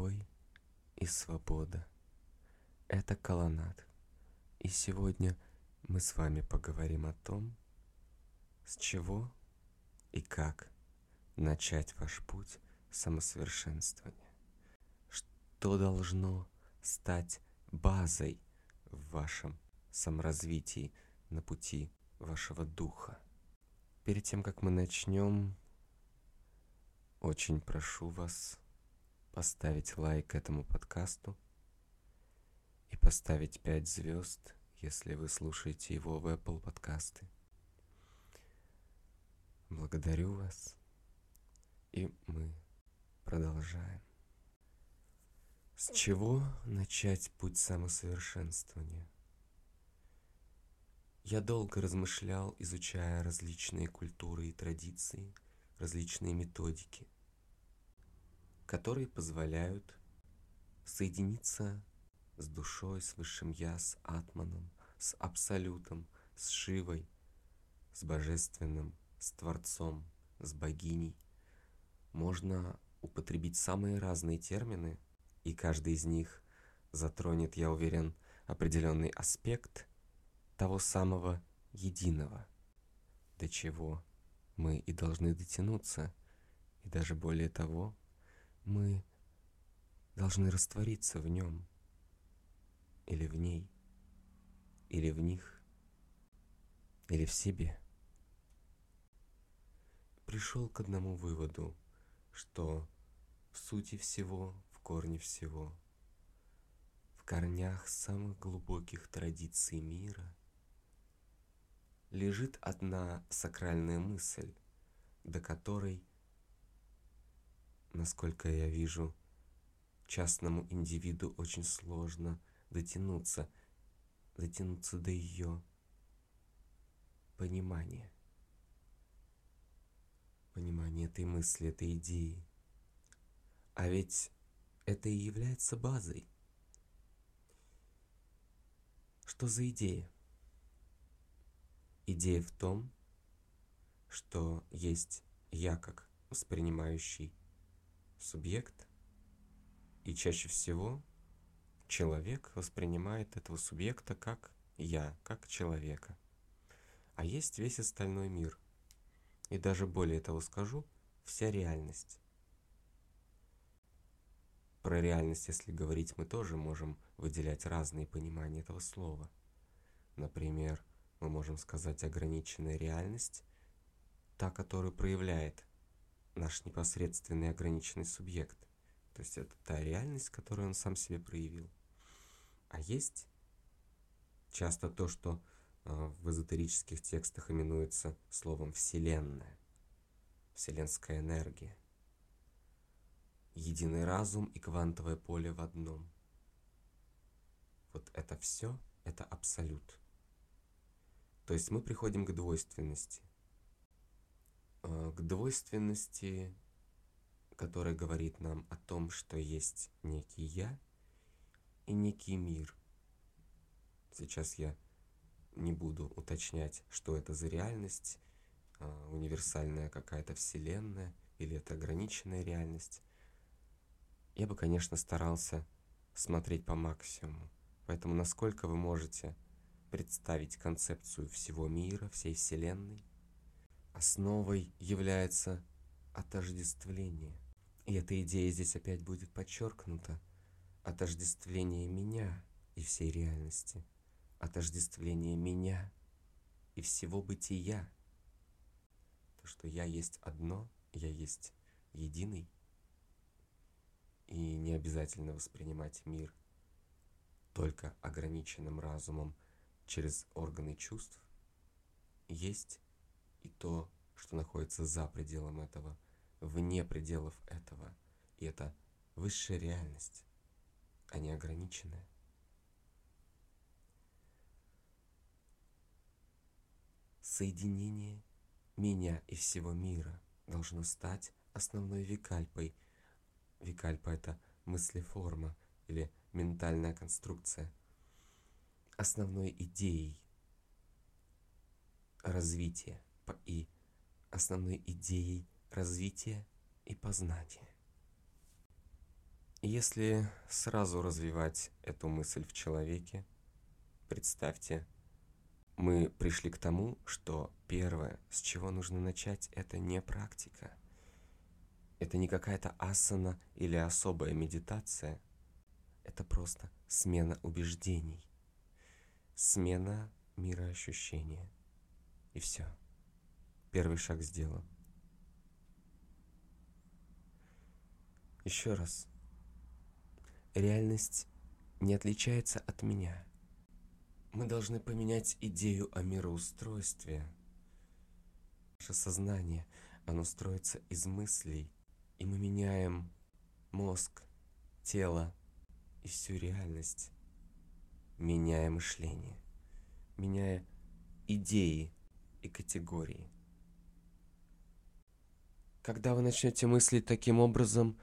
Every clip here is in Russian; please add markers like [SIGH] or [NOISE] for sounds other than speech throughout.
покой и свобода. Это колоннад. И сегодня мы с вами поговорим о том, с чего и как начать ваш путь самосовершенствования. Что должно стать базой в вашем саморазвитии на пути вашего духа. Перед тем, как мы начнем, очень прошу вас поставить лайк этому подкасту и поставить 5 звезд, если вы слушаете его в Apple подкасты. Благодарю вас, и мы продолжаем. С чего начать путь самосовершенствования? Я долго размышлял, изучая различные культуры и традиции, различные методики, которые позволяют соединиться с душой, с высшим я, с атманом, с абсолютом, с Шивой, с божественным, с Творцом, с богиней. Можно употребить самые разные термины, и каждый из них затронет, я уверен, определенный аспект того самого единого, до чего мы и должны дотянуться, и даже более того, мы должны раствориться в нем, или в ней, или в них, или в себе. Пришел к одному выводу, что в сути всего, в корне всего, в корнях самых глубоких традиций мира – лежит одна сакральная мысль, до которой, насколько я вижу, частному индивиду очень сложно дотянуться, дотянуться до ее понимания, понимания этой мысли, этой идеи. А ведь это и является базой. Что за идея? Идея в том, что есть я как воспринимающий субъект, и чаще всего человек воспринимает этого субъекта как я, как человека. А есть весь остальной мир. И даже более того скажу, вся реальность. Про реальность, если говорить, мы тоже можем выделять разные понимания этого слова. Например, мы можем сказать, ограниченная реальность, та, которую проявляет наш непосредственный ограниченный субъект. То есть это та реальность, которую он сам себе проявил. А есть часто то, что э, в эзотерических текстах именуется словом «вселенная», «вселенская энергия», единый разум и квантовое поле в одном. Вот это все, это абсолют. То есть мы приходим к двойственности. А, к двойственности, которая говорит нам о том, что есть некий я и некий мир. Сейчас я не буду уточнять, что это за реальность, а, универсальная какая-то вселенная или это ограниченная реальность. Я бы, конечно, старался смотреть по максимуму. Поэтому насколько вы можете представить концепцию всего мира, всей Вселенной. Основой является отождествление. И эта идея здесь опять будет подчеркнута. Отождествление меня и всей реальности. Отождествление меня и всего бытия. То, что я есть одно, я есть единый. И не обязательно воспринимать мир только ограниченным разумом – через органы чувств, есть и то, что находится за пределом этого, вне пределов этого. И это высшая реальность, а не ограниченная. Соединение меня и всего мира должно стать основной викальпой. Викальпа — это мыслеформа или ментальная конструкция – основной идеей развития и основной идеей развития и познания. Если сразу развивать эту мысль в человеке, представьте, мы пришли к тому, что первое, с чего нужно начать, это не практика. Это не какая-то асана или особая медитация. Это просто смена убеждений, смена мироощущения. И все. Первый шаг сделан. Еще раз. Реальность не отличается от меня. Мы должны поменять идею о мироустройстве. Наше сознание, оно строится из мыслей, и мы меняем мозг, тело и всю реальность, меняя мышление, меняя идеи и категории. Когда вы начнете мыслить таким образом,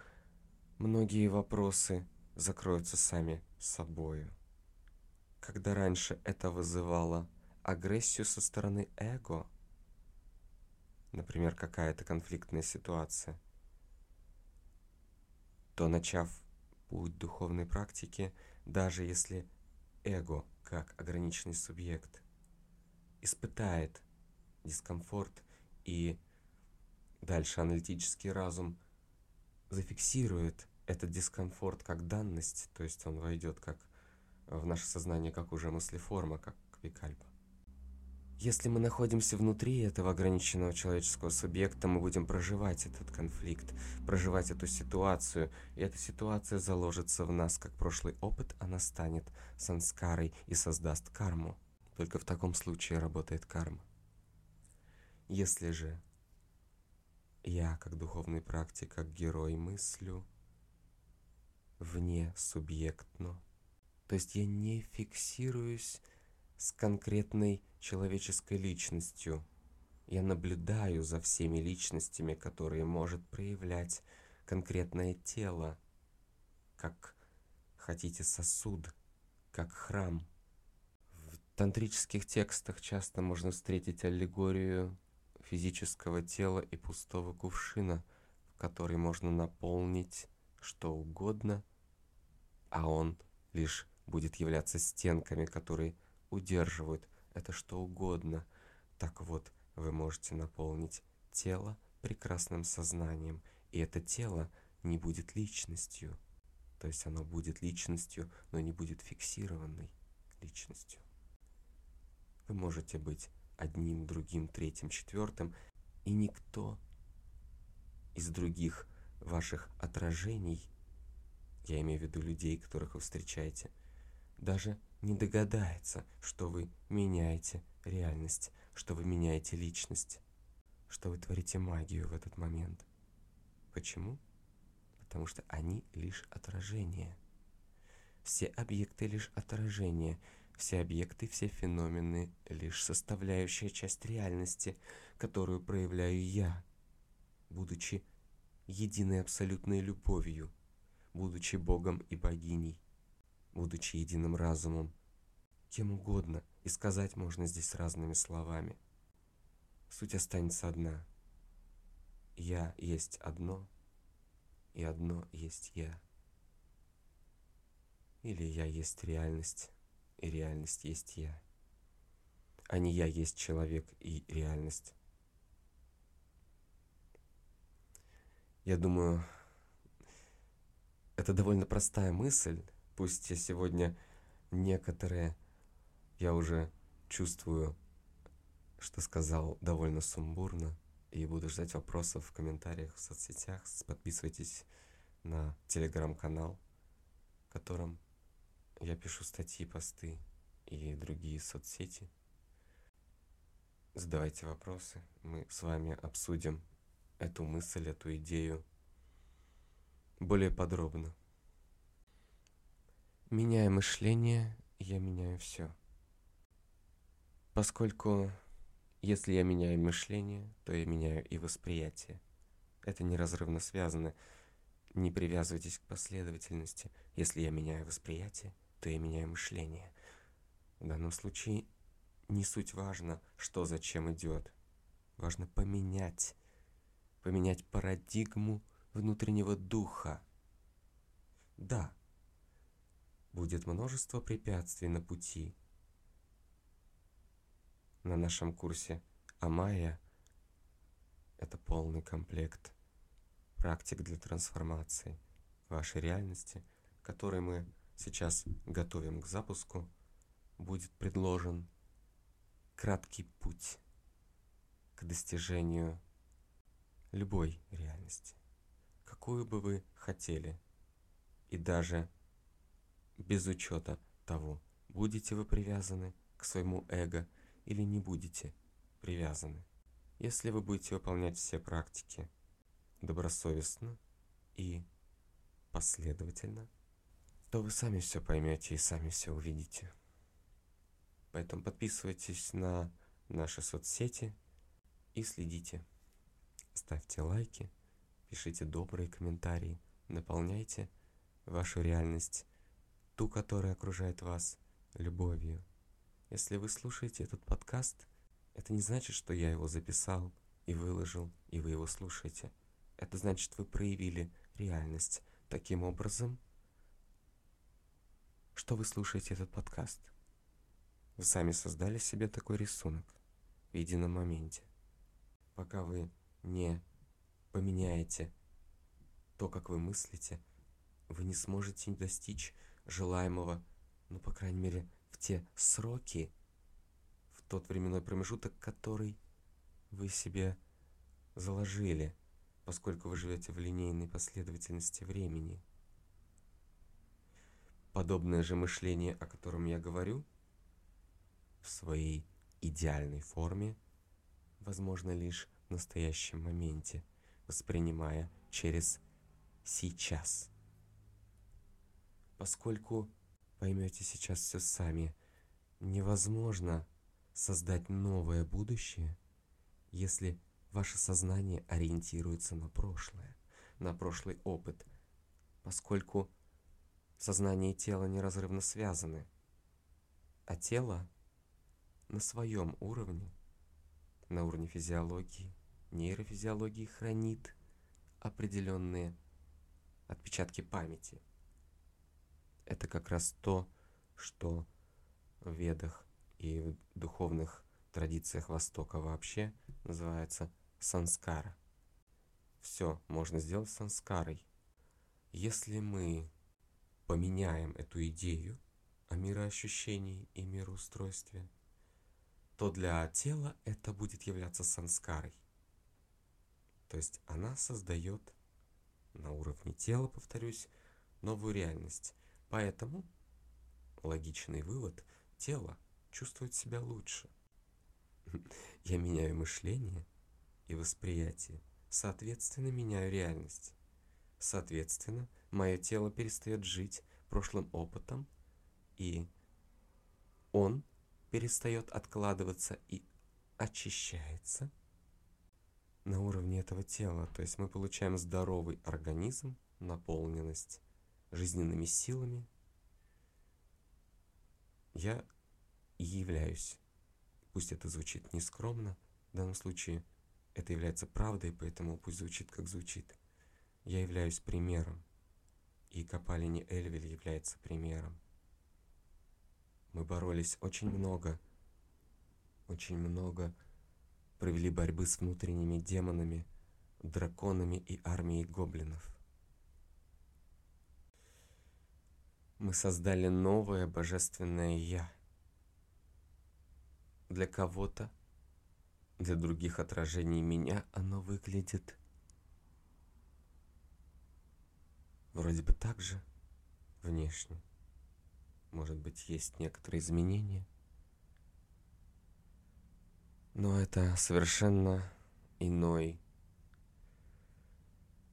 многие вопросы закроются сами собою. Когда раньше это вызывало агрессию со стороны эго, например, какая-то конфликтная ситуация, то начав путь духовной практики, даже если эго, как ограниченный субъект, испытает дискомфорт и дальше аналитический разум зафиксирует этот дискомфорт как данность, то есть он войдет как в наше сознание как уже мыслеформа, как викальпа. Если мы находимся внутри этого ограниченного человеческого субъекта, мы будем проживать этот конфликт, проживать эту ситуацию, и эта ситуация заложится в нас как прошлый опыт, она станет санскарой и создаст карму. Только в таком случае работает карма. Если же я, как духовный практик, как герой, мыслю вне субъектно. То есть я не фиксируюсь с конкретной человеческой личностью. Я наблюдаю за всеми личностями, которые может проявлять конкретное тело, как хотите сосуд, как храм. В тантрических текстах часто можно встретить аллегорию физического тела и пустого кувшина, в который можно наполнить что угодно, а он лишь будет являться стенками, которые удерживают это что угодно. Так вот, вы можете наполнить тело прекрасным сознанием, и это тело не будет личностью. То есть оно будет личностью, но не будет фиксированной личностью. Вы можете быть одним, другим, третьим, четвертым, и никто из других ваших отражений, я имею в виду людей, которых вы встречаете, даже не догадается, что вы меняете реальность, что вы меняете личность, что вы творите магию в этот момент. Почему? Потому что они лишь отражение. Все объекты лишь отражение, все объекты, все феномены — лишь составляющая часть реальности, которую проявляю я, будучи единой абсолютной любовью, будучи Богом и богиней, будучи единым разумом, кем угодно, и сказать можно здесь разными словами. Суть останется одна. Я есть одно, и одно есть я. Или я есть реальность, и реальность есть я, а не я есть человек и реальность. Я думаю, это довольно простая мысль, пусть я сегодня некоторые, я уже чувствую, что сказал довольно сумбурно, и буду ждать вопросов в комментариях в соцсетях. Подписывайтесь на телеграм-канал, в котором я пишу статьи, посты и другие соцсети. Задавайте вопросы, мы с вами обсудим эту мысль, эту идею более подробно. Меняя мышление, я меняю все. Поскольку если я меняю мышление, то я меняю и восприятие. Это неразрывно связано. Не привязывайтесь к последовательности. Если я меняю восприятие, то я меняю мышление. В данном случае не суть важно, что зачем идет. Важно поменять, поменять парадигму внутреннего духа. Да, будет множество препятствий на пути. На нашем курсе Амайя это полный комплект практик для трансформации вашей реальности, который мы сейчас готовим к запуску, будет предложен краткий путь к достижению любой реальности, какую бы вы хотели, и даже без учета того, будете вы привязаны к своему эго или не будете привязаны. Если вы будете выполнять все практики добросовестно и последовательно, то вы сами все поймете и сами все увидите. Поэтому подписывайтесь на наши соцсети и следите. Ставьте лайки, пишите добрые комментарии, наполняйте вашу реальность, ту, которая окружает вас, любовью. Если вы слушаете этот подкаст – это не значит, что я его записал и выложил, и вы его слушаете. Это значит, вы проявили реальность таким образом, что вы слушаете этот подкаст. Вы сами создали себе такой рисунок в едином моменте. Пока вы не поменяете то, как вы мыслите, вы не сможете достичь желаемого, ну, по крайней мере, в те сроки, тот временной промежуток, который вы себе заложили, поскольку вы живете в линейной последовательности времени. Подобное же мышление, о котором я говорю, в своей идеальной форме, возможно лишь в настоящем моменте, воспринимая через сейчас. Поскольку поймете сейчас все сами, невозможно создать новое будущее, если ваше сознание ориентируется на прошлое, на прошлый опыт, поскольку сознание и тело неразрывно связаны, а тело на своем уровне, на уровне физиологии, нейрофизиологии хранит определенные отпечатки памяти. Это как раз то, что в ведах и в духовных традициях Востока вообще называется санскара. Все можно сделать санскарой. Если мы поменяем эту идею о мироощущении и мироустройстве, то для тела это будет являться санскарой. То есть она создает на уровне тела, повторюсь, новую реальность. Поэтому логичный вывод – тело чувствовать себя лучше. [LAUGHS] Я меняю мышление и восприятие, соответственно, меняю реальность. Соответственно, мое тело перестает жить прошлым опытом, и он перестает откладываться и очищается на уровне этого тела. То есть мы получаем здоровый организм, наполненность жизненными силами. Я являюсь. Пусть это звучит нескромно, в данном случае это является правдой, поэтому пусть звучит как звучит. Я являюсь примером, и Капалини Эльвель является примером. Мы боролись очень много, очень много провели борьбы с внутренними демонами, драконами и армией гоблинов. Мы создали новое божественное Я – для кого-то, для других отражений меня оно выглядит вроде бы так же внешне. Может быть, есть некоторые изменения. Но это совершенно иной,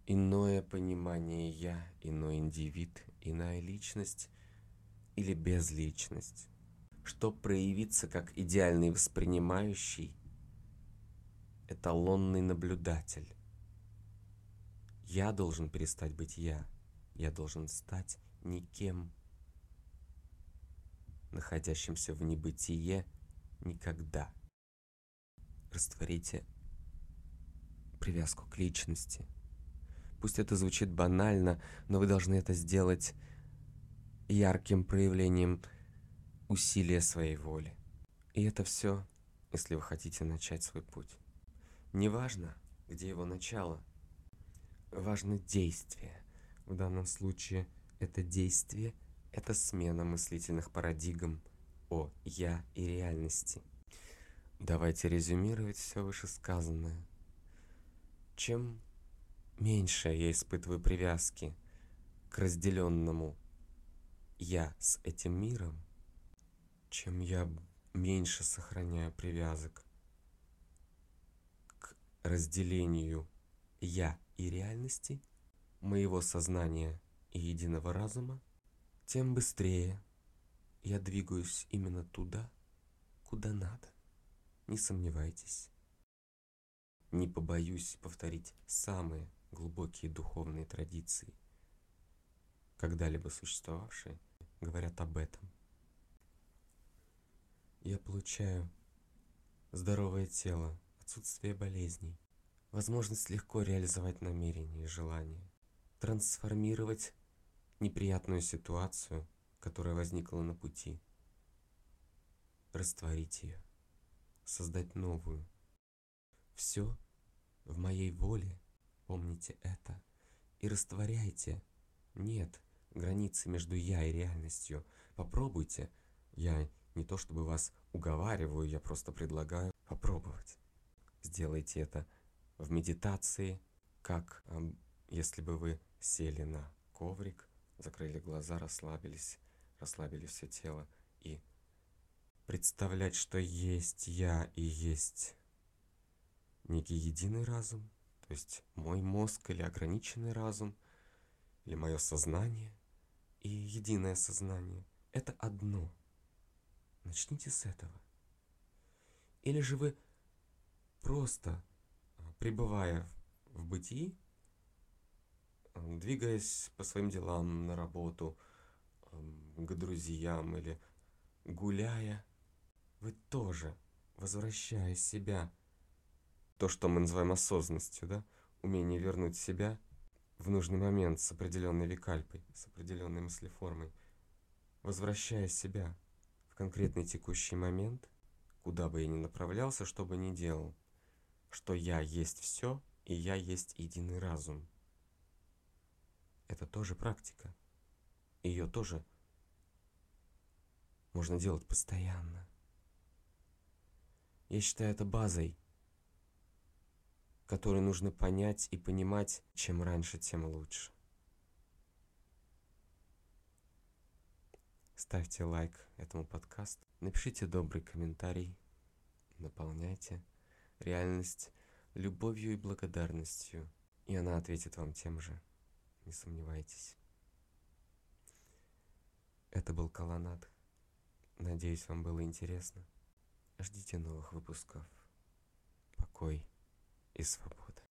иное понимание я, иной индивид, иная личность или безличность что проявиться как идеальный воспринимающий, эталонный наблюдатель. Я должен перестать быть я. Я должен стать никем, находящимся в небытие никогда. Растворите привязку к личности. Пусть это звучит банально, но вы должны это сделать ярким проявлением усилия своей воли. И это все, если вы хотите начать свой путь. Неважно, где его начало, важно действие. В данном случае это действие – это смена мыслительных парадигм о «я» и реальности. Давайте резюмировать все вышесказанное. Чем меньше я испытываю привязки к разделенному я с этим миром, чем я меньше сохраняю привязок к разделению я и реальности, моего сознания и единого разума, тем быстрее я двигаюсь именно туда, куда надо. Не сомневайтесь. Не побоюсь повторить самые глубокие духовные традиции, когда-либо существовавшие, говорят об этом. Я получаю здоровое тело, отсутствие болезней, возможность легко реализовать намерения и желания, трансформировать неприятную ситуацию, которая возникла на пути, растворить ее, создать новую. Все в моей воле, помните это, и растворяйте. Нет границы между я и реальностью. Попробуйте. Я не то чтобы вас уговариваю, я просто предлагаю попробовать. Сделайте это в медитации, как если бы вы сели на коврик, закрыли глаза, расслабились, расслабили все тело и представлять, что есть я и есть некий единый разум, то есть мой мозг или ограниченный разум, или мое сознание и единое сознание. Это одно. Начните с этого. Или же вы просто, а, пребывая в бытии, двигаясь по своим делам на работу, к друзьям или гуляя, вы тоже, возвращая себя то, что мы называем осознанностью, да, умение вернуть себя в нужный момент с определенной викальпой, с определенной мыслеформой, возвращая себя в конкретный текущий момент, куда бы я ни направлялся, что бы ни делал, что я есть все, и я есть единый разум. Это тоже практика. Ее тоже можно делать постоянно. Я считаю это базой которые нужно понять и понимать, чем раньше, тем лучше. Ставьте лайк этому подкасту, напишите добрый комментарий, наполняйте реальность любовью и благодарностью, и она ответит вам тем же, не сомневайтесь. Это был Колонат. Надеюсь, вам было интересно. Ждите новых выпусков. Покой и свобода.